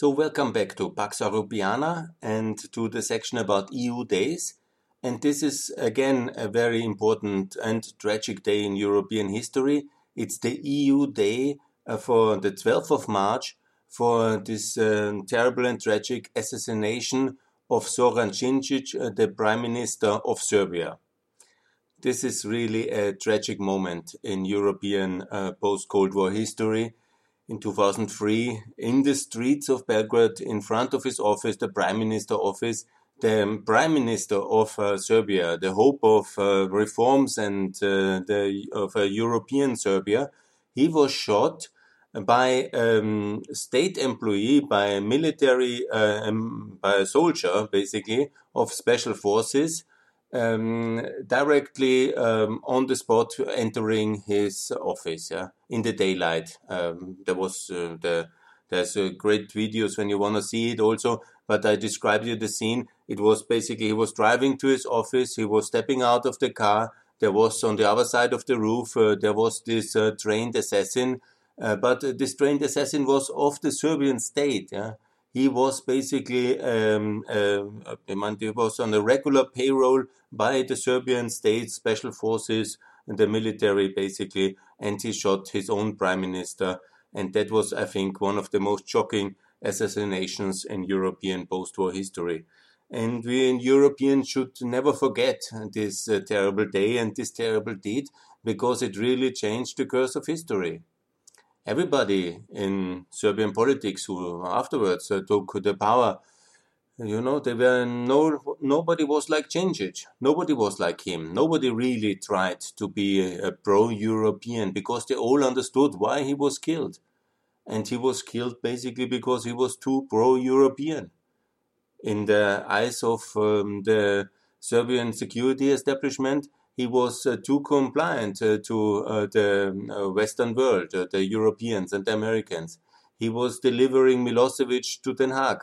So welcome back to Pax Europiana and to the section about EU days. And this is again a very important and tragic day in European history. It's the EU day uh, for the 12th of March for this uh, terrible and tragic assassination of Zoran Djindjic, uh, the Prime Minister of Serbia. This is really a tragic moment in European uh, post Cold War history in 2003 in the streets of Belgrade in front of his office, the prime minister office, the prime minister of uh, Serbia, the hope of uh, reforms and uh, the of a European Serbia, he was shot by a um, state employee, by a military, uh, um, by a soldier, basically of special forces, um, directly um, on the spot entering his office yeah, in the daylight. Um, there was uh, the there's uh, great videos when you want to see it also, but I described you the scene. It was basically he was driving to his office. He was stepping out of the car. There was on the other side of the roof uh, there was this uh, trained assassin, uh, but this trained assassin was of the Serbian state. Yeah he was basically um, uh, he was on a regular payroll by the Serbian state special forces and the military basically, and he shot his own prime minister, and that was, I think, one of the most shocking assassinations in European post-war history. And we in Europeans should never forget this uh, terrible day and this terrible deed because it really changed the course of history everybody in Serbian politics who afterwards uh, took the power, you know, they were no nobody was like Djindjic. Nobody was like him. Nobody really tried to be a, a pro-European because they all understood why he was killed, and he was killed basically because he was too pro-European in the eyes of um, the Serbian security establishment he was uh, too compliant uh, to uh, the Western world, the Europeans and the Americans. He was delivering Milosevic to Den Haag.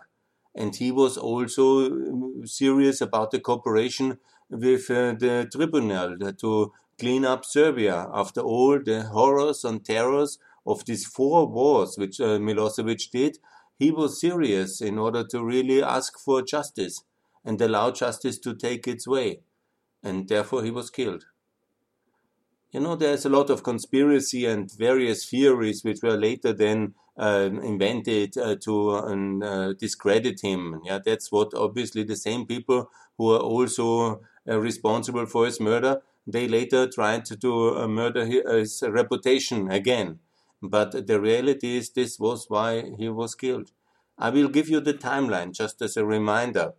And he was also um, serious about the cooperation with the tribunal to clean up Serbia after all the horrors and terrors of these four wars which uh, Milosevic did, he was serious in order to really ask for justice and allow justice to take its way and therefore he was killed. You know, there's a lot of conspiracy and various theories which were later then uh, invented uh, to um, uh, discredit him. Yeah, that's what obviously the same people who are also uh, responsible for his murder. They later tried to uh, murder his reputation again. But the reality is, this was why he was killed. I will give you the timeline just as a reminder.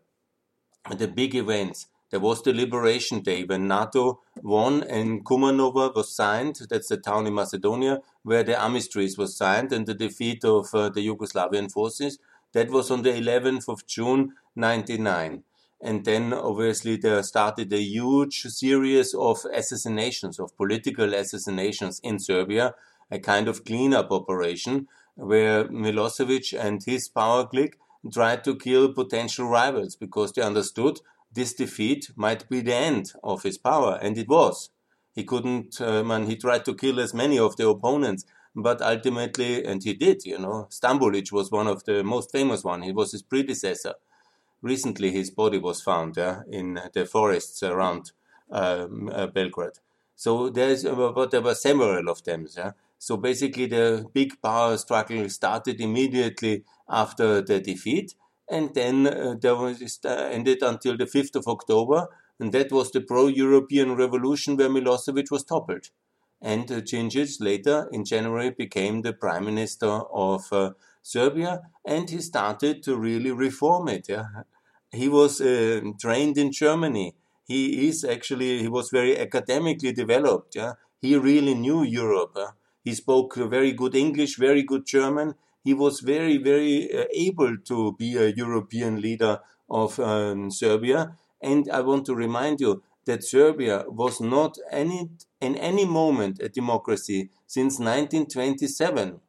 The big events there was the Liberation Day when NATO won and Kumanovo was signed. That's the town in Macedonia where the armistice was signed and the defeat of uh, the Yugoslavian forces. That was on the 11th of June 99. And then obviously there started a huge series of assassinations, of political assassinations in Serbia, a kind of cleanup operation where Milosevic and his power clique tried to kill potential rivals because they understood this defeat might be the end of his power, and it was. He couldn't, uh, man, he tried to kill as many of the opponents, but ultimately, and he did, you know, Stambolic was one of the most famous one. He was his predecessor. Recently, his body was found yeah, in the forests around um, uh, Belgrade. So there's, uh, but there were several of them. Yeah? So basically, the big power struggle started immediately after the defeat, and then uh, there was uh, ended until the 5th of October, and that was the pro-European revolution where Milosevic was toppled. And uh, later in January became the prime minister of uh, Serbia, and he started to really reform it. Yeah? He was uh, trained in Germany. He is actually he was very academically developed. Yeah, he really knew Europe. He spoke very good English, very good German, he was very, very uh, able to be a European leader of um, Serbia. And I want to remind you that Serbia was not any, in any moment a democracy since 1927.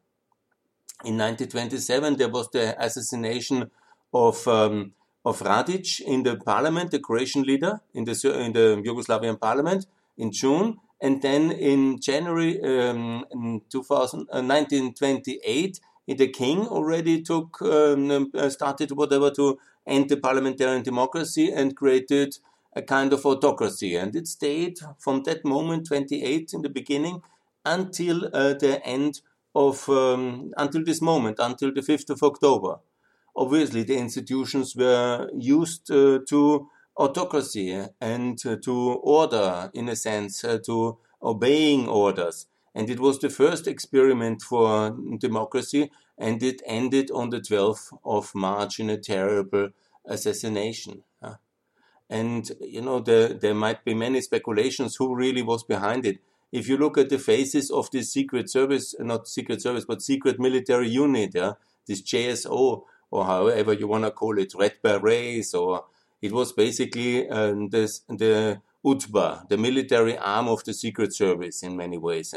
In 1927, there was the assassination of of of Radic in the parliament, the Croatian leader in the in the Yugoslavian parliament in June, and then in January um, in 2000, uh, 1928 the king already took um, uh, started whatever to end the parliamentarian democracy and created a kind of autocracy, and it stayed from that moment 28 in the beginning until uh, the end of um, until this moment, until the 5th of October. Obviously, the institutions were used uh, to autocracy and uh, to order, in a sense, uh, to obeying orders. And it was the first experiment for democracy, and it ended on the 12th of March in a terrible assassination. And you know, there there might be many speculations who really was behind it. If you look at the faces of this secret service, not secret service, but secret military unit, yeah, this JSO or however you want to call it, Red Berets, or it was basically um, this, the UDBA, the military arm of the secret service in many ways.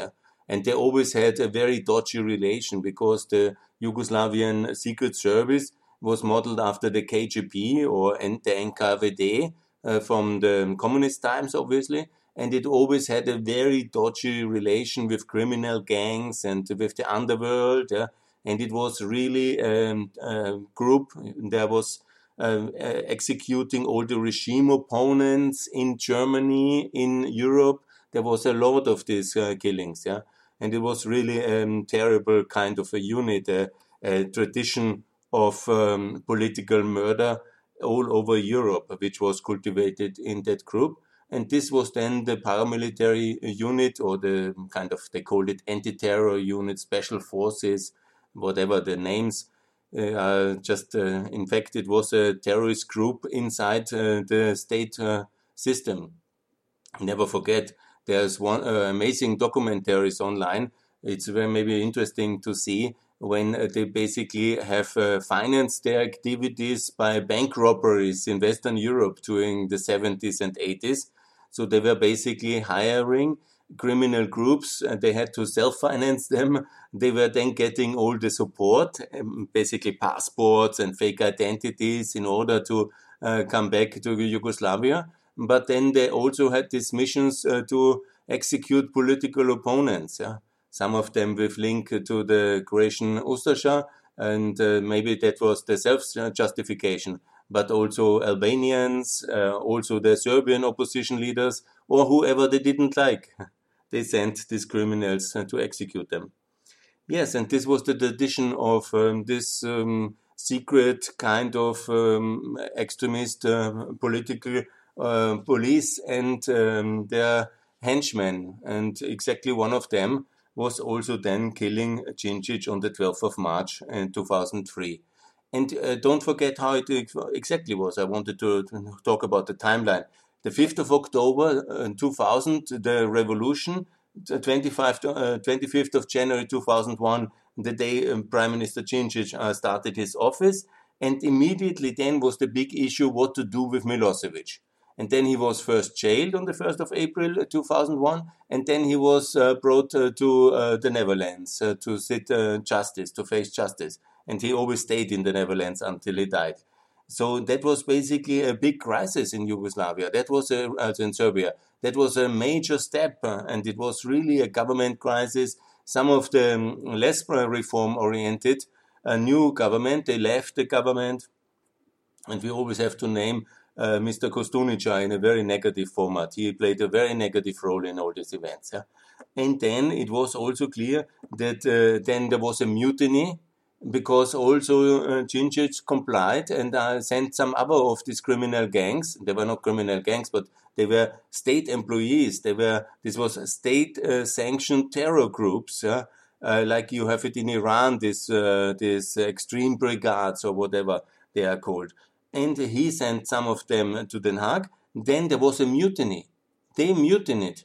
And they always had a very dodgy relation because the Yugoslavian secret service was modeled after the KGB or the NKVD uh, from the communist times, obviously. And it always had a very dodgy relation with criminal gangs and with the underworld. Yeah? And it was really um, a group. that was uh, executing all the regime opponents in Germany, in Europe. There was a lot of these uh, killings, yeah, and it was really a um, terrible kind of a unit, a, a tradition of um, political murder all over Europe, which was cultivated in that group. And this was then the paramilitary unit, or the kind of, they called it anti terror unit, special forces, whatever the names. Uh, just, uh, in fact, it was a terrorist group inside uh, the state uh, system. Never forget, there's one uh, amazing documentaries online. It's very maybe interesting to see when uh, they basically have uh, financed their activities by bank robberies in Western Europe during the 70s and 80s. So they were basically hiring criminal groups and they had to self-finance them. They were then getting all the support, um, basically passports and fake identities in order to uh, come back to Yugoslavia. But then they also had these missions uh, to execute political opponents. Yeah? some of them with link to the Croatian Ustasha, and uh, maybe that was the self-justification. But also Albanians, uh, also the Serbian opposition leaders, or whoever they didn't like, they sent these criminals uh, to execute them. Yes, and this was the tradition of um, this um, secret kind of um, extremist uh, political uh, police and um, their henchmen. And exactly one of them was also then killing Djindjic on the 12th of March in 2003. And uh, don't forget how it exactly was. I wanted to talk about the timeline. The 5th of October uh, 2000, the revolution, the 25, uh, 25th of January 2001, the day um, Prime Minister Djindjic uh, started his office. And immediately then was the big issue what to do with Milosevic. And then he was first jailed on the 1st of April 2001, and then he was uh, brought uh, to uh, the Netherlands uh, to sit uh, justice, to face justice. And he always stayed in the Netherlands until he died. So that was basically a big crisis in Yugoslavia. That was a, in Serbia. That was a major step, uh, and it was really a government crisis. Some of the um, less reform-oriented, new government, they left the government, and we always have to name uh, Mr. Kostunica in a very negative format. He played a very negative role in all these events. Yeah? And then it was also clear that uh, then there was a mutiny because also uh, complied and uh, sent some other of these criminal gangs. They were not criminal gangs, but they were state employees. They were this was state uh, sanctioned terror groups. Yeah? Uh, like you have it in Iran, this uh, this extreme brigades or whatever they are called and he sent some of them to Den Haag. Then there was a mutiny. They mutinied.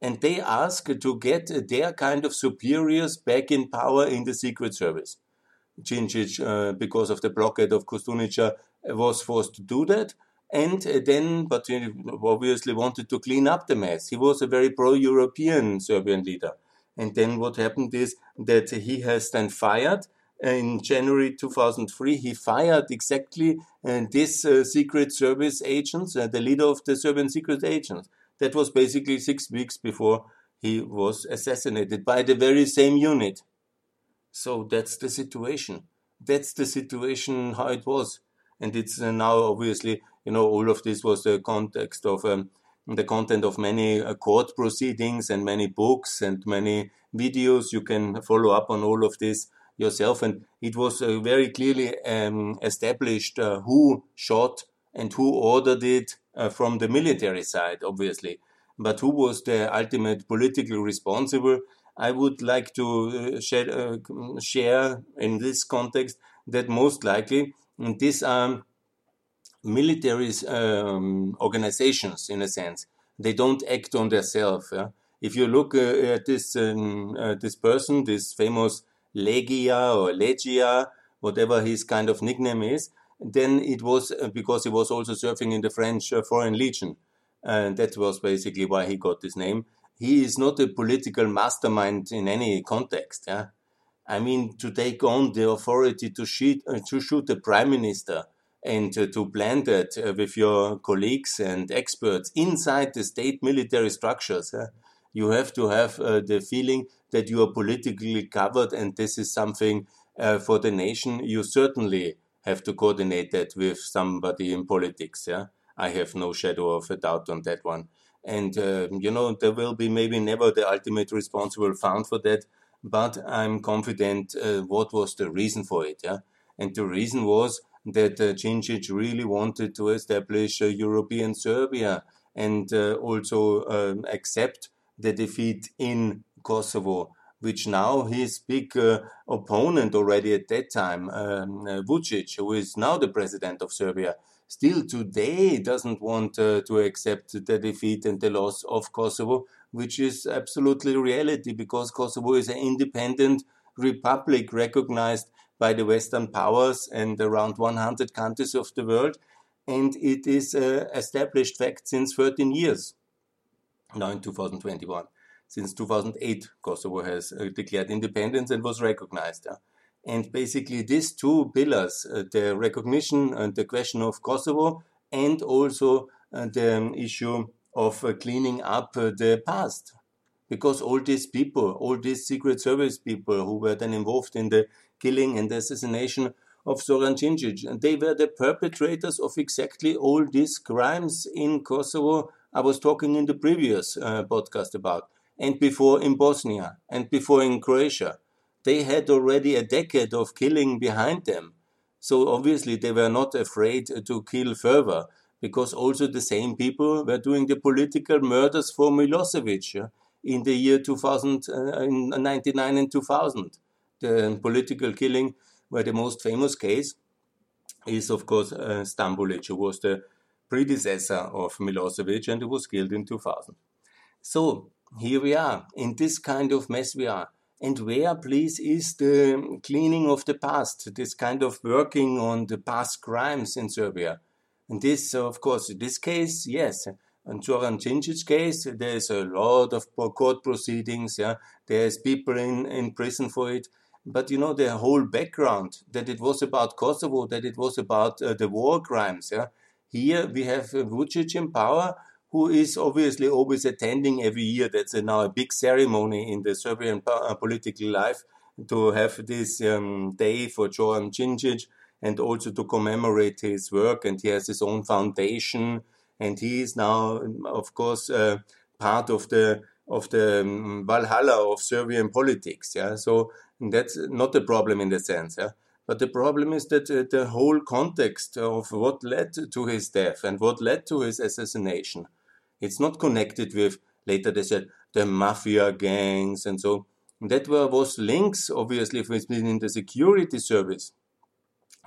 And they asked to get their kind of superiors back in power in the Secret Service. Djindjic, uh, because of the blockade of Kostunica, was forced to do that. And then, but he obviously wanted to clean up the mess. He was a very pro-European Serbian leader. And then what happened is that he has then fired in January 2003, he fired exactly uh, this uh, secret service agents, uh, the leader of the Serbian secret agents. That was basically six weeks before he was assassinated by the very same unit. So that's the situation. That's the situation how it was. And it's now obviously, you know, all of this was the context of um, the content of many uh, court proceedings and many books and many videos. You can follow up on all of this yourself. And it was uh, very clearly um, established uh, who shot and who ordered it uh, from the military side, obviously. But who was the ultimate politically responsible? I would like to share, uh, share in this context that most likely these are military um, organizations in a sense. They don't act on themselves. Yeah? If you look uh, at this um, uh, this person, this famous Legija or Legija, whatever his kind of nickname is, then it was uh, because he was also serving in the French uh, Foreign Legion. And that was basically why he got this name. He is not a political mastermind in any context. Yeah? I mean, to take on the authority to shoot, uh, to shoot the prime minister and uh, to plan that uh, with your colleagues and experts inside the state military structures, you have to have uh, the feeling that you are politically covered and this is something uh, for the nation. You certainly have to coordinate that with somebody in politics. Yeah, I have no shadow of a doubt on that one. And uh, you know there will be maybe never the ultimate responsible found for that, but I'm confident. Uh, what was the reason for it? Yeah, and the reason was that uh, Djindjic really wanted to establish a European Serbia and uh, also um, accept the defeat in Kosovo which now his big uh, opponent already at that time, um, uh, Vucic, who is now the president of Serbia, still today doesn't want uh, to accept the defeat and the loss of Kosovo, which is absolutely reality because Kosovo is an independent republic recognized by the Western powers and around 100 countries of the world. And it is an established fact since 13 years, now in 2021 since 2008, Kosovo has uh, declared independence and was recognized. And basically, these two pillars, uh, the recognition and the question of Kosovo, and also uh, the issue of cleaning up the past. Because all these people, all these Secret Service people who were then involved in the killing and the assassination of Zoran Djindjic, they were the perpetrators of exactly all these crimes in Kosovo I was talking in the previous uh, podcast about and before in Bosnia and before in Croatia. They had already a decade of killing behind them. So obviously they were not afraid to kill further because also the same people were doing the political murders for Milosevic in the year 2000, uh, in 99 and 2000. The political killing where the most famous case is of course uh, Stambolic, who was the predecessor of Milosevic and who was killed in 2000. So here we are in this kind of mess we are. And where, please, is the cleaning of the past, this kind of working on the past crimes in Serbia? And this, of course, this case, yes. In Zoran Djindjic's case, there's a lot of court proceedings, yeah. There's people in, in prison for it. But you know, the whole background, that it was about Kosovo, that it was about uh, the war crimes, yeah. Here we have uh, Vucic in power, who is obviously always attending every year. That's a, now a big ceremony in the Serbian uh, political life to have this um, day for Zoran Djindjic and also to commemorate his work. And he has his own foundation, and he is now, of course, uh, part of the of the um, Valhalla of Serbian politics. Yeah, so that's not a problem in the sense. Yeah. But the problem is that uh, the whole context of what led to his death and what led to his assassination it's not connected with, later they said, the mafia gangs and so. That were, was links, obviously, within the security service,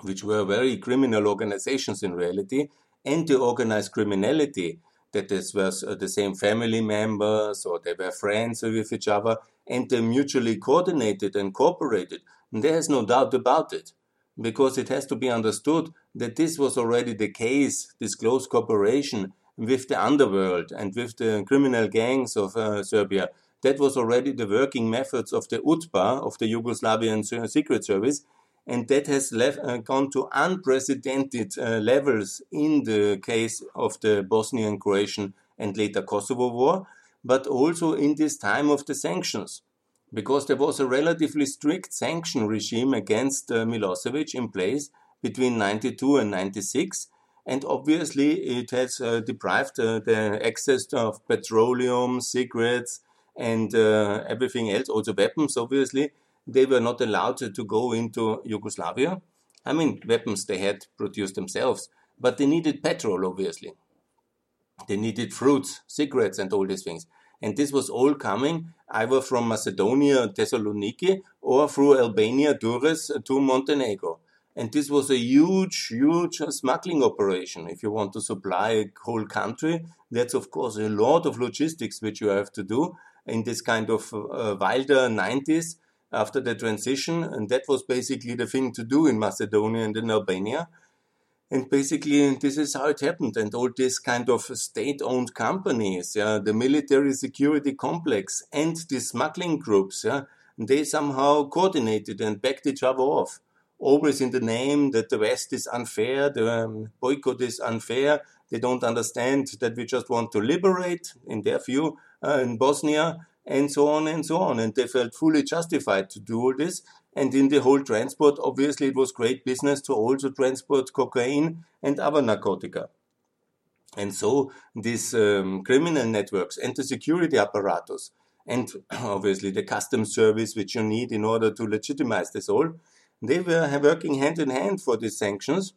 which were very criminal organizations in reality, and the organized criminality, that this was uh, the same family members or they were friends with each other, and they mutually coordinated and cooperated. There is no doubt about it, because it has to be understood that this was already the case, this close cooperation with the underworld and with the criminal gangs of uh, Serbia. That was already the working methods of the UDBA, of the Yugoslavian Secret Service, and that has left, uh, gone to unprecedented uh, levels in the case of the Bosnian, Croatian, and later Kosovo war, but also in this time of the sanctions. Because there was a relatively strict sanction regime against uh, Milosevic in place between 92 and 96. And obviously, it has uh, deprived uh, the access of petroleum, cigarettes, and uh, everything else, also weapons, obviously. They were not allowed to, to go into Yugoslavia. I mean, weapons they had produced themselves, but they needed petrol, obviously. They needed fruits, cigarettes, and all these things. And this was all coming either from Macedonia, Thessaloniki, or through Albania, Durrës, uh, to Montenegro. And this was a huge, huge uh, smuggling operation. If you want to supply a whole country, that's of course a lot of logistics which you have to do in this kind of uh, uh wilder 90s after the transition. And that was basically the thing to do in Macedonia and in Albania. And basically, this is how it happened. And all these kind of state owned companies, yeah, the military security complex and the smuggling groups, yeah, they somehow coordinated and backed each other off. Always in the name that the West is unfair, the um, boycott is unfair. They don't understand that we just want to liberate, in their view, uh, in Bosnia, and so on and so on. And they felt fully justified to do all this. And in the whole transport, obviously, it was great business to also transport cocaine and other narcotica. And so these um, criminal networks and the security apparatus, and obviously the customs service, which you need in order to legitimize this all, they were working hand in hand for these sanctions.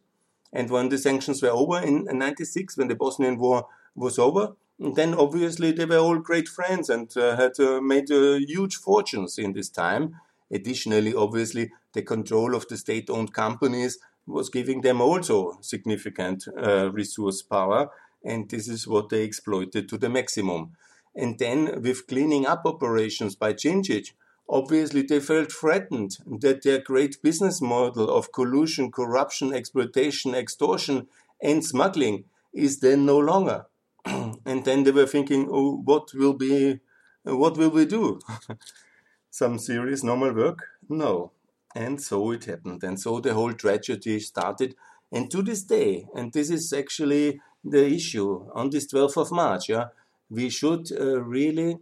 And when the sanctions were over in 96, when the Bosnian War was over, then obviously they were all great friends and uh, had uh, made uh, huge fortunes in this time. Additionally, obviously, the control of the state owned companies was giving them also significant uh, resource power, and this is what they exploited to the maximum. And then, with cleaning up operations by Djindjic, obviously they felt threatened that their great business model of collusion, corruption, exploitation, extortion, and smuggling is then no longer. and then they were thinking, oh, what will be, what will we do? some serious normal work? No. And so it happened. And so the whole tragedy started. And to this day, and this is actually the issue on this 12th of March, yeah, we should uh, really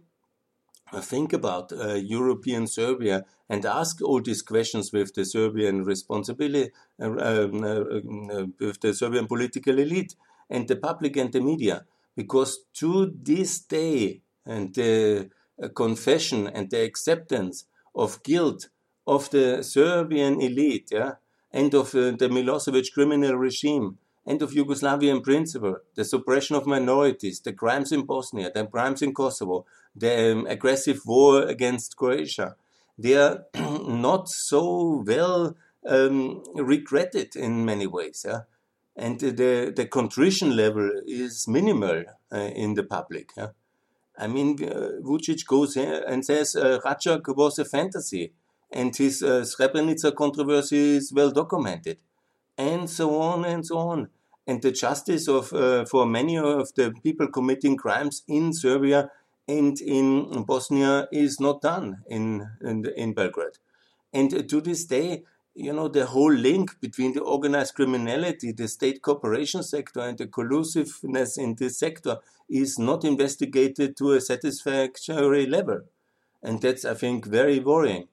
think about uh, European Serbia and ask all these questions with the Serbian responsibility, uh, um, uh, uh, with the Serbian political elite and the public and the media. Because to this day, and the confession and the acceptance of guilt of the Serbian elite, yeah, and of uh, the Milosevic criminal regime, and of Yugoslavian principle, the suppression of minorities, the crimes in Bosnia, the crimes in Kosovo, the um, aggressive war against Croatia, they are not so well um, regretted in many ways. Yeah? And the, the contrition level is minimal uh, in the public. Yeah? I mean, uh, Vucic goes and says uh, was a fantasy and his uh, Srebrenica controversy is well documented, and so on and so on. And the justice of uh, for many of the people committing crimes in Serbia and in Bosnia is not done in in, in Belgrade. And to this day, you know, the whole link between the organized criminality, the state cooperation sector, and the collusiveness in this sector is not investigated to a satisfactory level. And that's, I think, very worrying.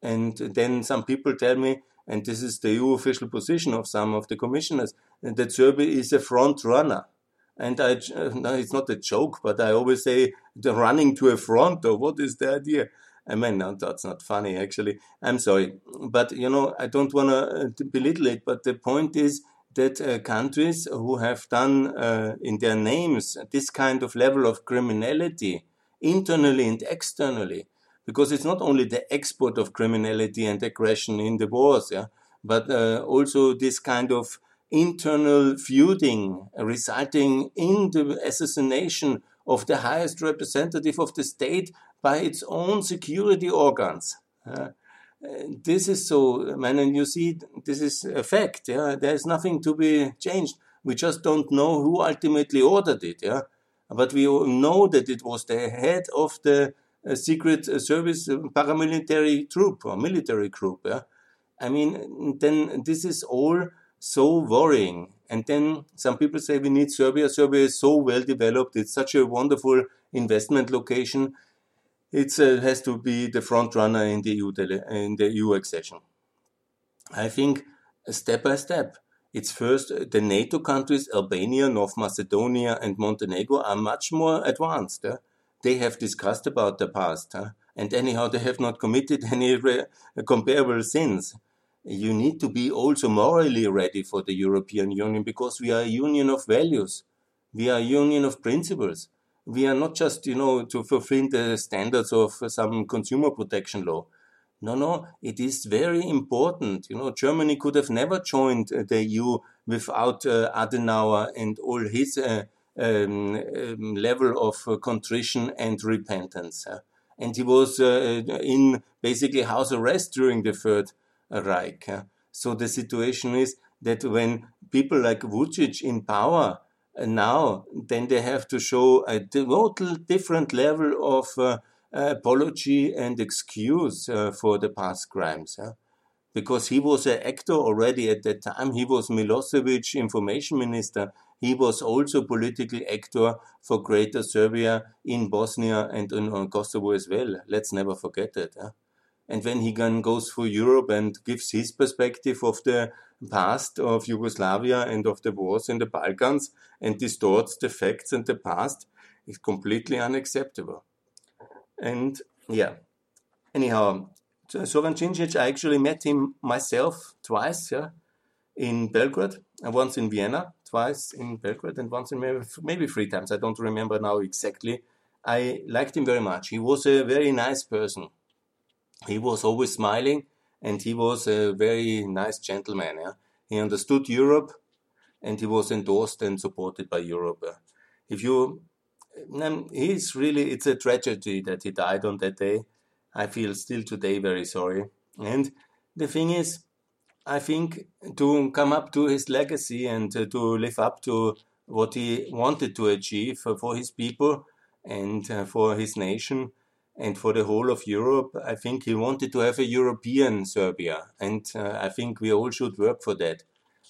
And then some people tell me, and this is the EU official position of some of the commissioners, that Serbia is a front runner. And I, no, it's not a joke, but I always say the running to a front, or what is the idea? I mean, no, that's not funny, actually. I'm sorry. But, you know, I don't want to uh, belittle it, but the point is that uh, countries who have done uh, in their names this kind of level of criminality, internally and externally, because it's not only the export of criminality and aggression in the wars, yeah, but uh, also this kind of internal feuding resulting in the assassination of the highest representative of the state by its own security organs. Uh, this is so, man, and you see, this is a fact. Yeah, there's nothing to be changed. We just don't know who ultimately ordered it. Yeah, but we know that it was the head of the uh, secret uh, service uh, paramilitary troop or military group. Yeah, I mean, then this is all so worrying. And then some people say we need Serbia. Serbia is so well developed. It's such a wonderful investment location it uh, has to be the front runner in the EU in the EU accession. I think uh, step by step. It's first uh, the NATO countries, Albania, North Macedonia, and Montenegro are much more advanced. They have discussed about the past, and anyhow they have not committed any uh, comparable sins. You need to be also morally ready for the European Union because we are a union of values. We are a union of principles we are not just, you know, to fulfill the standards of some consumer protection law. No, no, it is very important. You know, Germany could have never joined the EU without uh, Adenauer and all his uh, um, um, level of uh, contrition and repentance. and he was uh, in basically house arrest during the Third Reich. So the situation is that when people like Vucic in power now, then they have to show a total different level of uh, apology and excuse uh, for the past crimes. Because he was an actor already at that time. He was Milosevic information minister. He was also political actor for Greater Serbia in Bosnia and in Kosovo as well. Let's never forget that. And when he then goes through Europe and gives his perspective of the past of Yugoslavia and of the wars in the Balkans and distorts the facts and the past is completely unacceptable. And yeah, anyhow, Zoran Djindjic, I actually met him myself twice, yeah, in Belgrade, and once in Vienna, twice in Belgrade, and once in maybe, maybe three times. I don't remember now exactly. I liked him very much. He was a very nice person. He was always smiling and he was a very nice gentleman. Yeah? He understood Europe, and he was endorsed and supported by Europe. If you, um, he's really, it's a tragedy that he died on that day. I feel still today very sorry. And the thing is, I think to come up to his legacy and to live up to what he wanted to achieve for his people and uh, for his nation, and for the whole of Europe, I think he wanted to have a European Serbia, and uh, I think we all should work for that.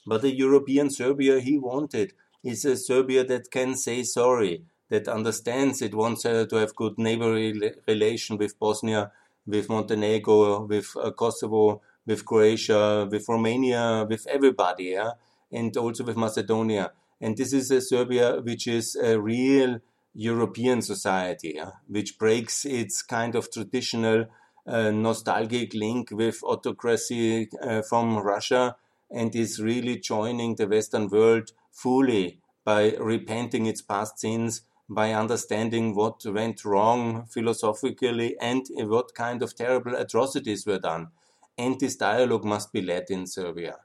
But the European Serbia he wanted is a Serbia that can say sorry, that understands it wants uh, to have good neighborly relation with Bosnia, with Montenegro, with uh, Kosovo, with Croatia, with Romania, with everybody, yeah? and also with Macedonia. And this is a Serbia which is a real European society, which breaks its kind of traditional uh, nostalgic link with autocracy uh, from Russia and is really joining the Western world fully by repenting its past sins, by understanding what went wrong philosophically and what kind of terrible atrocities were done. And this dialogue must be led in Serbia.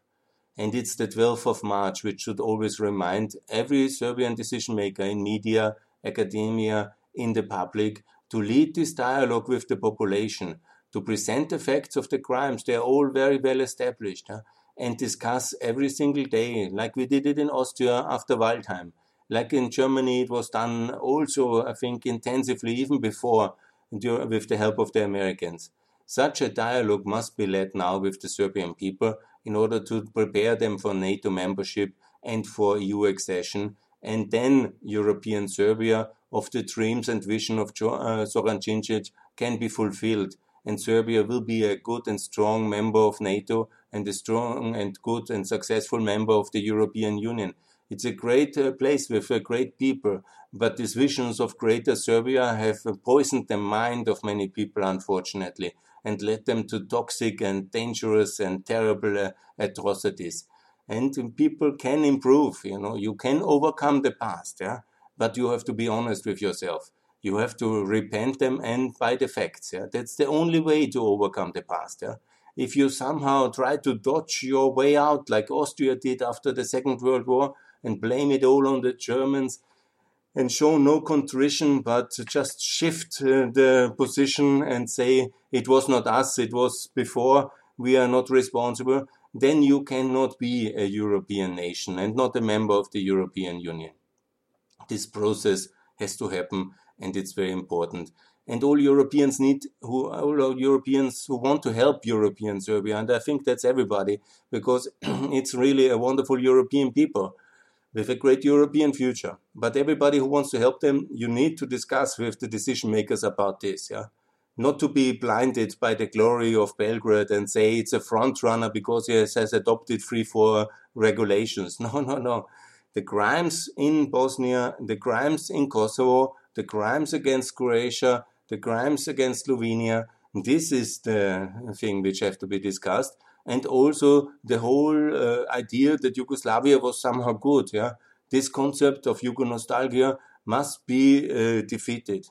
And it's the 12th of March, which should always remind every Serbian decision maker in media academia, in the public, to lead this dialogue with the population, to present the facts of the crimes. They are all very well established. Huh? And discuss every single day, like we did it in Austria after Waldheim. Like in Germany, it was done also, I think, intensively, even before, with the help of the Americans. Such a dialogue must be led now with the Serbian people in order to prepare them for NATO membership and for EU accession and then European Serbia of the dreams and vision of uh, Zoran Djindjic can be fulfilled. And Serbia will be a good and strong member of NATO and a strong and good and successful member of the European Union. It's a great uh, place with uh, great people, but these visions of greater Serbia have poisoned the mind of many people, unfortunately, and led them to toxic and dangerous and terrible uh, atrocities and people can improve you know. You can overcome the past yeah? But you have to be honest with yourself. You have to repent them and by the facts yeah? That's the only way to overcome the past yeah? If you somehow try to dodge your way out like austria did after the second world war and blame it all on the germans and show no contrition but just shift uh, the position and say it was not us it was before. We are not responsible then you cannot be a European nation and not a member of the European Union. This process has to happen and it's very important. And all Europeans need, who, all Europeans who want to help European Serbia, and I think that's everybody, because it's really a wonderful European people with a great European future. But everybody who wants to help them, you need to discuss with the decision makers about this. Yeah, not to be blinded by the glory of Belgrade and say it's a front runner because has, has adopted three, four regulations. No, no, no. The crimes in Bosnia, the crimes in Kosovo, the crimes against Croatia, the crimes against Slovenia, this is the thing which have to be discussed. And also the whole uh, idea that Yugoslavia was somehow good. Yeah, this concept of Yugo nostalgia must be uh, defeated.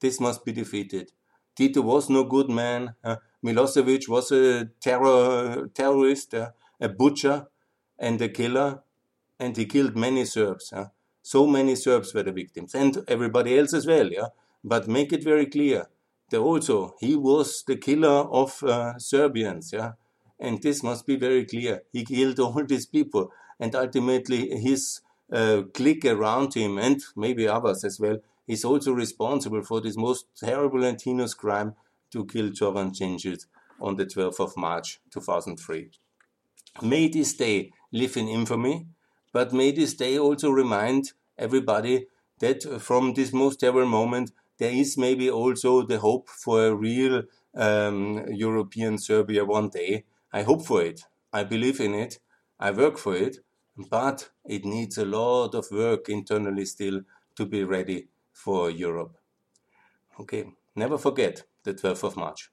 This must be defeated. Tito was no good man. Uh, Milosevic was a terror terrorist, uh, a butcher, and a killer, and he killed many Serbs. Uh. So many Serbs were the victims, and everybody else as well. Yeah, but make it very clear that also he was the killer of uh, Serbians. Yeah, and this must be very clear. He killed all these people, and ultimately his uh, clique around him, and maybe others as well, is also responsible for this most terrible and heinous crime to kill Jovan Djindjic on the 12th of March 2003. May this day live in infamy, but may this day also remind everybody that from this most terrible moment there is maybe also the hope for a real um, European Serbia one day. I hope for it. I believe in it. I work for it. But it needs a lot of work internally still to be ready for Europe. Okay, never forget the 12th of March.